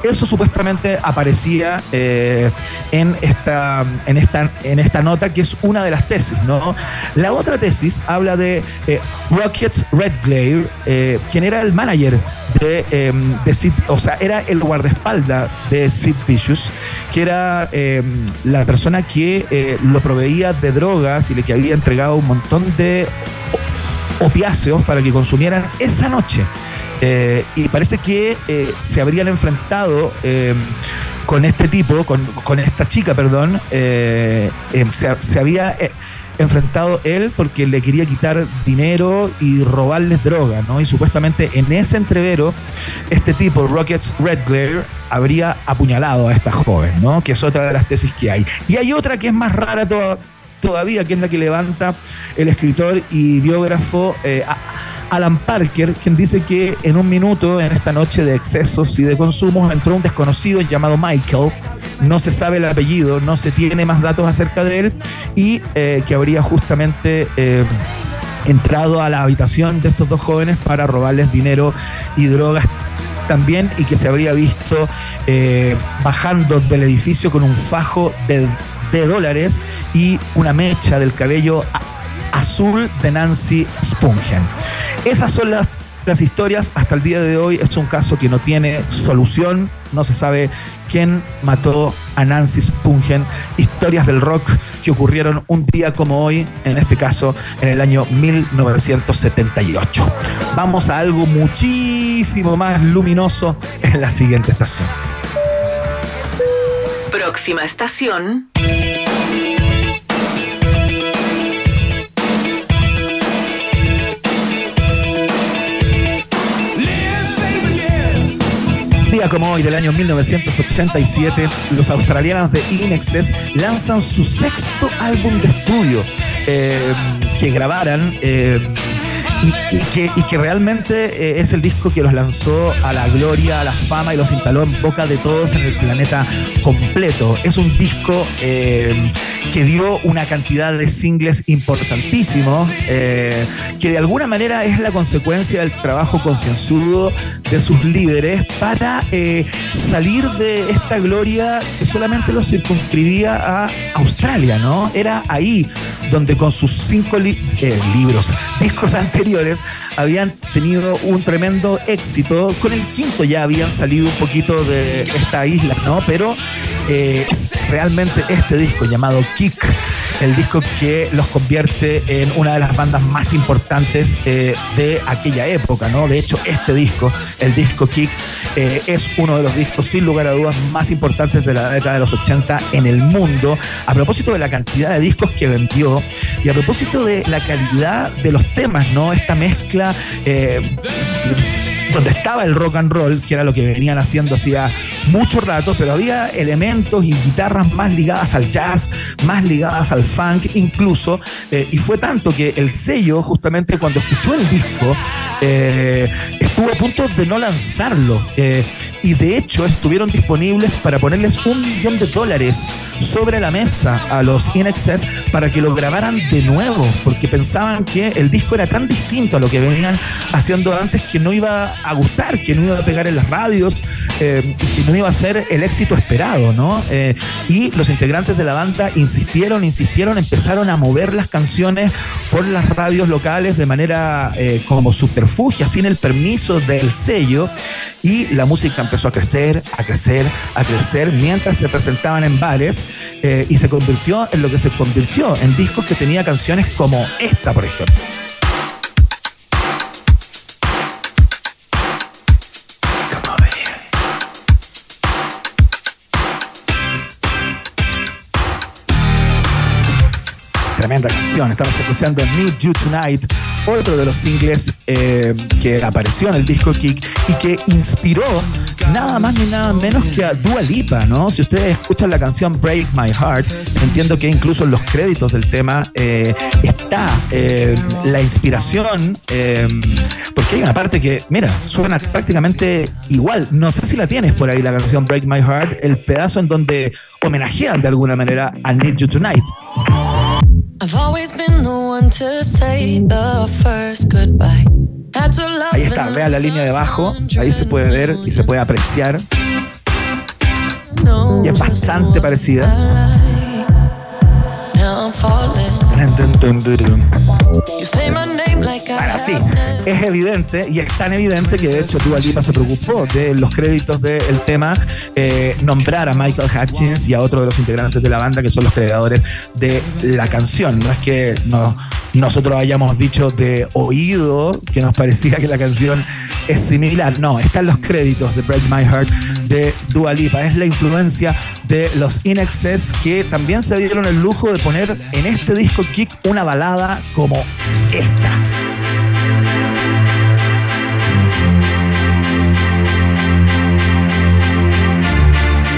I: Eso supuestamente aparecía eh, en, esta, en, esta, en esta nota, que es una de las tesis, ¿no? La otra tesis habla de eh, Rockets Redglare, eh, quien era el manager de, em, de Sid, o sea, era el guardaespaldas de Sid Vicious, que era em, la persona que lo proveía de drogas y le que había entregado un montón de opiáceos para que consumieran esa noche. Eh, y parece que eh, se habrían enfrentado eh, con este tipo, con, esta chica, perdón, se, había enfrentado él porque le quería quitar dinero y robarles droga, ¿no? Y supuestamente en ese entrevero, este tipo, Rockets Red Glare, habría apuñalado a esta joven, ¿no? Que es otra de las tesis que hay. Y hay otra que es más rara todavía, que es la que levanta el escritor y biógrafo Alan Parker, quien dice que en un minuto, en esta noche de excesos y de consumos, entró un desconocido llamado Michael, no se sabe el apellido, no se tiene más datos acerca de él, y eh, que habría justamente... Eh, entrado a la habitación de estos dos jóvenes para robarles dinero y drogas también y que se habría visto eh, bajando del edificio con un fajo de, de, dólares y una mecha del cabello azul de Nancy Spungen. Esas son las, las historias. Hasta el día de hoy es un caso que no tiene solución. No se sabe quién mató a Nancy Spungen. Historias del rock que ocurrieron un día como hoy, en este caso en el año 1978. Vamos a algo muchísimo más luminoso en la siguiente estación.
N: Próxima estación.
I: Como hoy del año 1987, los australianos de Inexes lanzan su sexto álbum de estudio eh, que grabaran. Eh, y, que, y que realmente eh, es el disco que los lanzó a la gloria, a la fama y los instaló en boca de todos en el planeta completo. Es un disco eh, que dio una cantidad de singles importantísimos, eh, que de alguna manera es la consecuencia del trabajo concienzudo de sus líderes para salir de esta gloria que solamente los circunscribía a Australia, ¿no? Era ahí donde con sus cinco libros, discos anteriores, habían tenido un tremendo éxito. Con el quinto ya habían salido un poquito de esta isla, ¿no? Pero eh, realmente este disco llamado Kick, el disco que los convierte en una de las bandas más importantes eh, de aquella época, ¿no? De hecho, este disco, el disco Kick, eh, es uno de los discos sin lugar a dudas más importantes de la década de los 80 en el mundo, a propósito de la cantidad de discos que vendió y a propósito de la calidad de los temas, ¿no? Esta mezcla eh, donde estaba el rock and roll, que era lo que venían haciendo hacía mucho rato, pero había elementos y guitarras más ligadas al jazz, más ligadas al funk incluso, eh, y fue tanto que el sello, justamente cuando escuchó el disco, eh, estuvo a punto de no lanzarlo, eh, y de hecho estuvieron disponibles para ponerles un millón de dólares sobre la mesa a los In para que lo grabaran de nuevo, porque pensaban que el disco era tan distinto a lo que venían haciendo antes que no iba a gustar, que no iba a pegar en las radios, eh, que no iba a ser el éxito esperado, ¿no? Eh, y los integrantes de la banda insistieron, insistieron, empezaron a mover las canciones por las radios locales de manera eh, como subterfugia, sin el permiso del sello, y la música empezó a crecer, a crecer, a crecer, mientras se presentaban en bares, y se convirtió en lo que se convirtió, en discos que tenía canciones como esta, por ejemplo. Tremenda canción. Estamos escuchando Need You Tonight, otro de los singles eh, que apareció en el disco Kick y que inspiró nada más ni nada menos que a Dua Lipa, ¿no? Si ustedes escuchan la canción Break My Heart, entiendo que incluso en los créditos del tema eh, está eh, la inspiración, porque hay una parte que, mira, suena prácticamente igual. No sé si la tienes por ahí, la canción Break My Heart, el pedazo en donde homenajean de alguna manera a Need You Tonight. Ahí está, vea la línea de abajo, ahí se puede ver y se puede apreciar. Y es bastante parecida. Ahora sí, es evidente y es tan evidente que de hecho Dua Lipa se preocupó de los créditos del tema eh, nombrar a Michael Hutchins y a otro de los integrantes de la banda que son los creadores de la canción. No es que no, nosotros hayamos dicho de oído que nos parecía que la canción es similar. No, están los créditos de Break My Heart de Dua Lipa. Es la influencia los In que también se dieron el lujo de poner en este disco Kick una balada como esta.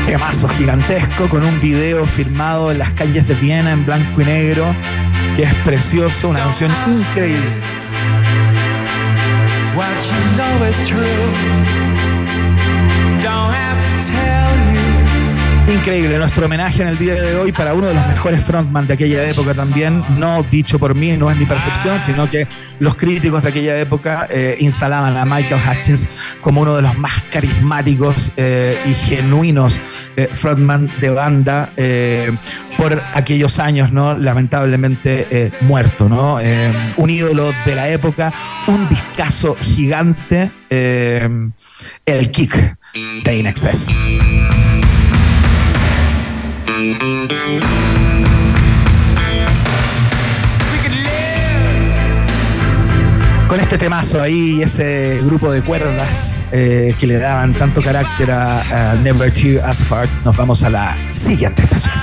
I: Temazo gigantesco con un video filmado en las calles de Viena en blanco y negro, que es precioso, una canción increíble. Increíble, nuestro homenaje en el día de hoy para uno de los mejores frontman de aquella época también, no dicho por mí, no es mi percepción, sino que los críticos de aquella época eh, instalaban a Michael Hutchins como uno de los más carismáticos eh, y genuinos eh, frontman de banda por aquellos años, ¿no? Lamentablemente muerto, ¿no? un ídolo de la época, un discazo gigante, el kick de Inexcess. Con este temazo ahí, ese grupo de cuerdas eh, que le daban tanto carácter a, a Never Tear Us Apart, nos vamos a la siguiente estación.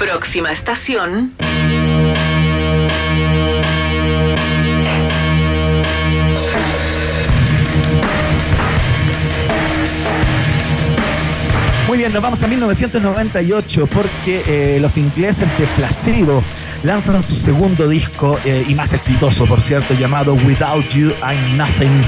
N: Próxima estación.
I: Bien, nos vamos a 1998 porque eh, los ingleses de Placebo lanzan su segundo disco eh, y más exitoso, por cierto, llamado Without You I'm Nothing.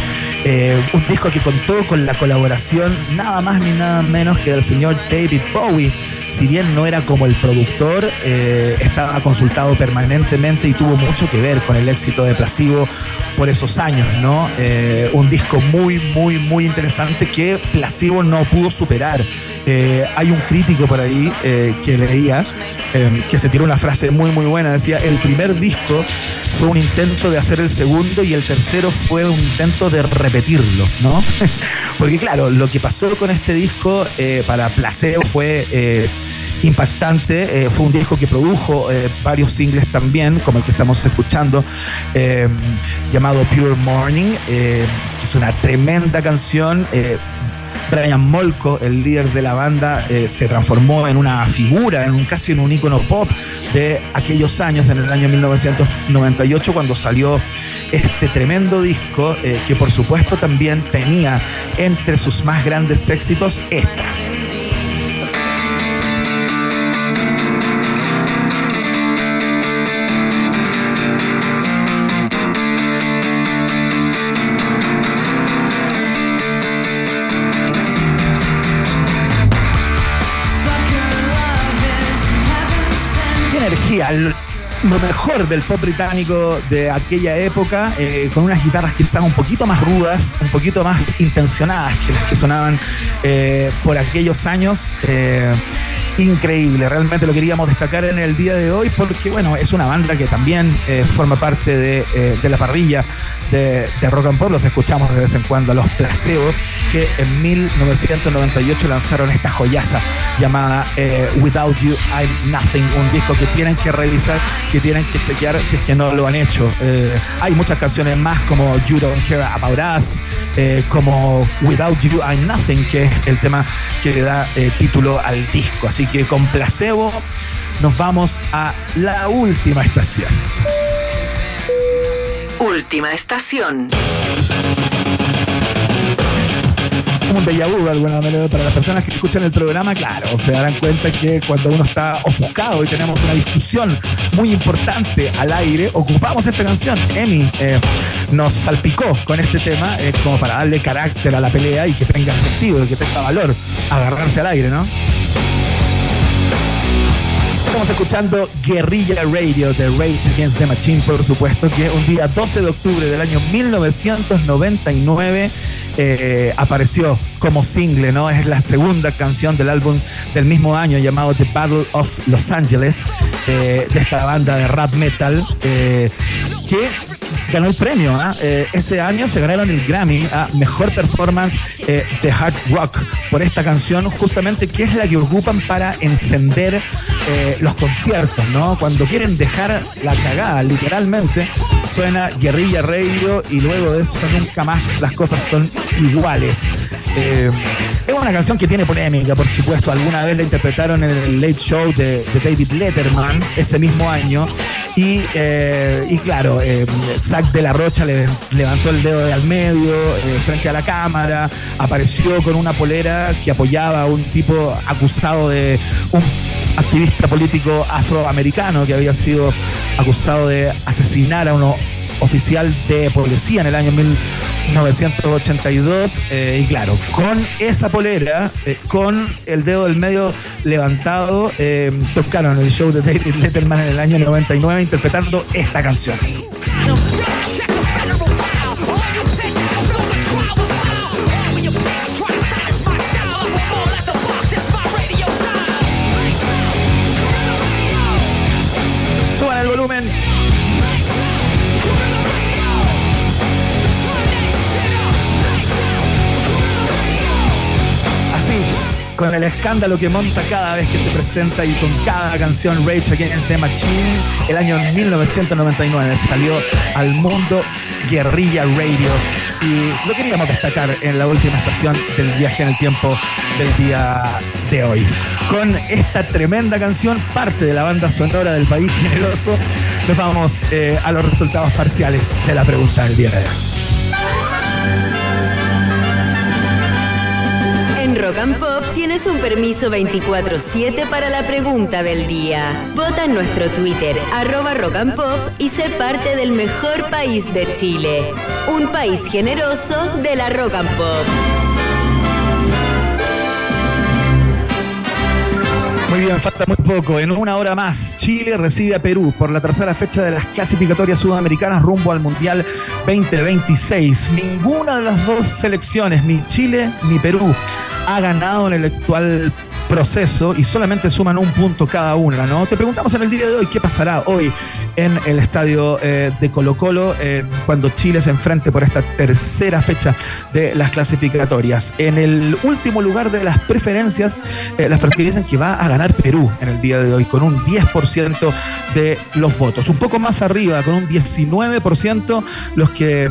I: Eh, un disco que contó con la colaboración nada más ni nada menos que del señor David Bowie si bien no era como el productor, eh, estaba consultado permanentemente y tuvo mucho que ver con el éxito de Placebo por esos años, ¿no? Eh, un disco muy, muy, muy interesante que Placebo no pudo superar. Eh, hay un crítico por ahí que leía que se tiró una frase muy, muy buena. Decía: el primer disco fue un intento de hacer el segundo y el tercero fue un intento de repetirlo, ¿no? [LAUGHS] Porque, claro, lo que pasó con este disco para Placebo fue impactante. Eh, fue un disco que produjo eh, varios singles también, como el que estamos escuchando, eh, llamado Pure Morning, que es una tremenda canción. Brian Molko, el líder de la banda, se transformó en una figura, en un casi en un ícono pop de aquellos años, en el año 1998, cuando salió este tremendo disco, que por supuesto también tenía entre sus más grandes éxitos esta. Lo mejor del pop británico de aquella época, eh, con unas guitarras quizás un poquito más rudas, un poquito más intencionadas que las que sonaban eh, por aquellos años. Eh, increíble, realmente lo queríamos destacar en el día de hoy porque, bueno, es una banda que también forma parte de, de la parrilla de, rock and pop, los escuchamos de vez en cuando, los placebos, que en 1998 lanzaron esta joyaza llamada eh, Without You I'm Nothing, un disco que tienen que revisar, que tienen que chequear si es que no lo han hecho. Eh, hay muchas canciones más como You Don't Care About Us, eh, como Without You I'm Nothing, que es el tema que le da título al disco. Así que con placebo nos vamos a la última estación.
N: Última estación.
I: Como un déjà vu de alguna manera para las personas que escuchan el programa, claro, se darán cuenta que cuando uno está ofuscado y tenemos una discusión muy importante al aire, ocupamos esta canción. Emi eh, nos salpicó con este tema eh, como para darle carácter a la pelea y que tenga sentido y que tenga valor agarrarse al aire, ¿no? Estamos escuchando Guerrilla Radio de Rage Against the Machine, por supuesto, que un día 12 de octubre del año 1999 eh, apareció como single, ¿no? Es la segunda canción del álbum del mismo año llamado The Battle of Los Angeles, eh, de esta banda de rap metal, eh, que ganó el premio. ¿ah? Eh, ese año se ganaron el Grammy a Mejor Performance de Hard Rock por esta canción, justamente que es la que ocupan para encender los conciertos, ¿no? Cuando quieren dejar la cagada, literalmente, suena Guerrilla Radio y luego de eso nunca más las cosas son iguales. Es una canción que tiene polémica, por supuesto. Alguna vez la interpretaron en el Late Show de, David Letterman ese mismo año. Y, y claro, Zack de la Rocha le, levantó el dedo de al medio eh, frente a la cámara, apareció con una polera que apoyaba a un tipo acusado de un activista político afroamericano que había sido acusado de asesinar a uno oficial de policía en el año 1982. Eh, y claro, con esa polera, eh, con el dedo del medio levantado, tocaron el show de David Letterman en el año 99 interpretando esta canción. Con el escándalo que monta cada vez que se presenta y con cada canción Rage Against the Machine, el año 1999 salió al mundo Guerrilla Radio y lo queríamos destacar en la última estación del viaje en el tiempo del día de hoy. Con esta tremenda canción, parte de la banda sonora del país generoso, nos vamos eh, a los resultados parciales de la pregunta del día de hoy.
A: Rock and Pop tienes un permiso 24-7 para la pregunta del día. Vota en nuestro Twitter, arroba Rock and Pop, y sé parte del mejor país de Chile. Un país generoso de la Rock and Pop.
I: Muy bien, falta muy poco. En una hora más, Chile recibe a Perú por la tercera fecha de las clasificatorias sudamericanas rumbo al Mundial 2026. Ninguna de las dos selecciones, ni Chile ni Perú, ha ganado en el actual proceso y solamente suman un punto cada una, ¿no? Te preguntamos en el día de hoy qué pasará hoy en el estadio eh, de Colo Colo eh, cuando Chile se enfrente por esta tercera fecha de las clasificatorias. En el último lugar de las preferencias, eh, las personas dicen que va a ganar Perú en el día de hoy con un 10% de los votos. Un poco más arriba, con un 19% los que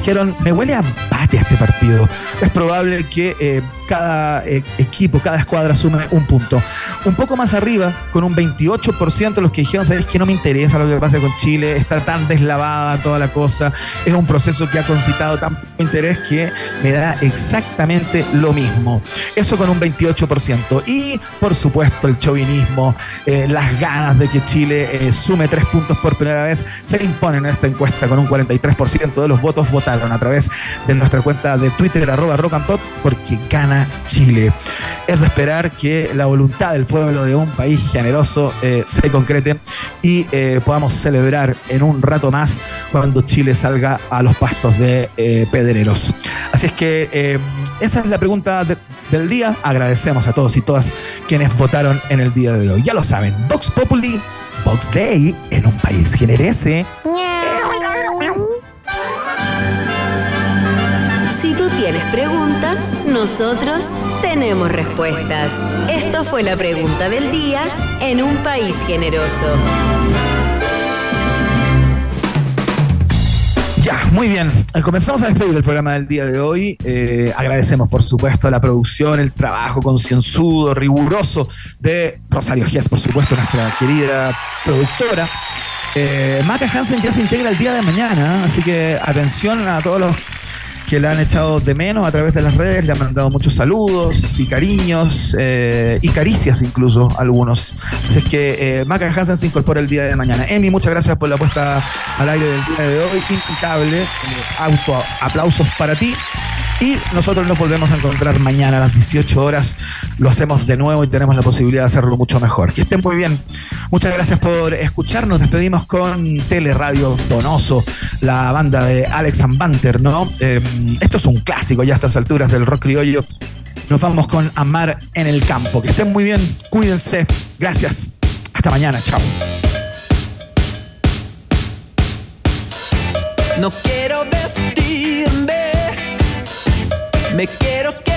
I: dijeron, me huele a empate a este partido. Es probable que eh, cada eh, equipo, cada escuadra sume un punto. Un poco más arriba, con un 28% los que dijeron, sabes que no me interesa lo que pasa con Chile, está tan deslavada toda la cosa, es un proceso que ha concitado tan interés que me da exactamente lo mismo. Eso con un 28%. Y por supuesto el chauvinismo, eh, las ganas de que Chile sume tres puntos por primera vez, se imponen en esta encuesta con un 43% de los votos votados a través de nuestra cuenta de Twitter, arroba rock and pop, porque gana Chile. Es de esperar que la voluntad del pueblo de un país generoso eh, se concrete y eh, podamos celebrar en un rato más cuando Chile salga a los pastos de eh, Pedreros. Así es que esa es la pregunta del día. Agradecemos a todos y todas quienes votaron en el día de hoy. Ya lo saben, Vox Populi, Vox Day en un país generese.
A: tienes preguntas, nosotros tenemos respuestas. Esto fue la pregunta del día en un país generoso.
I: Ya, muy bien. Eh, comenzamos a despedir el programa del día de hoy. Eh, agradecemos, por supuesto, la producción, el trabajo concienzudo, riguroso de Rosario Gies, por supuesto, nuestra querida productora. Eh, Hansen ya se integra el día de mañana, así que atención a todos los que le han echado de menos a través de las redes, le han mandado muchos saludos y cariños eh, y caricias incluso algunos. Así es que eh, Maca Hansen se incorpora el día de mañana. Emi, muchas gracias por la puesta al aire del día de hoy, impecable. Auto aplausos para ti. Y nosotros nos volvemos a encontrar mañana a las 18 horas. Lo hacemos de nuevo y tenemos la posibilidad de hacerlo mucho mejor. Que estén muy bien. Muchas gracias por escucharnos. Despedimos con Teleradio Donoso, la banda de Alex Banter, ¿no? Em, esto es un clásico ya a estas alturas del rock criollo. Nos vamos con Amar en el campo. Que estén muy bien. Cuídense. Gracias. Hasta mañana. Chao.
O: No quiero vestirme me quiero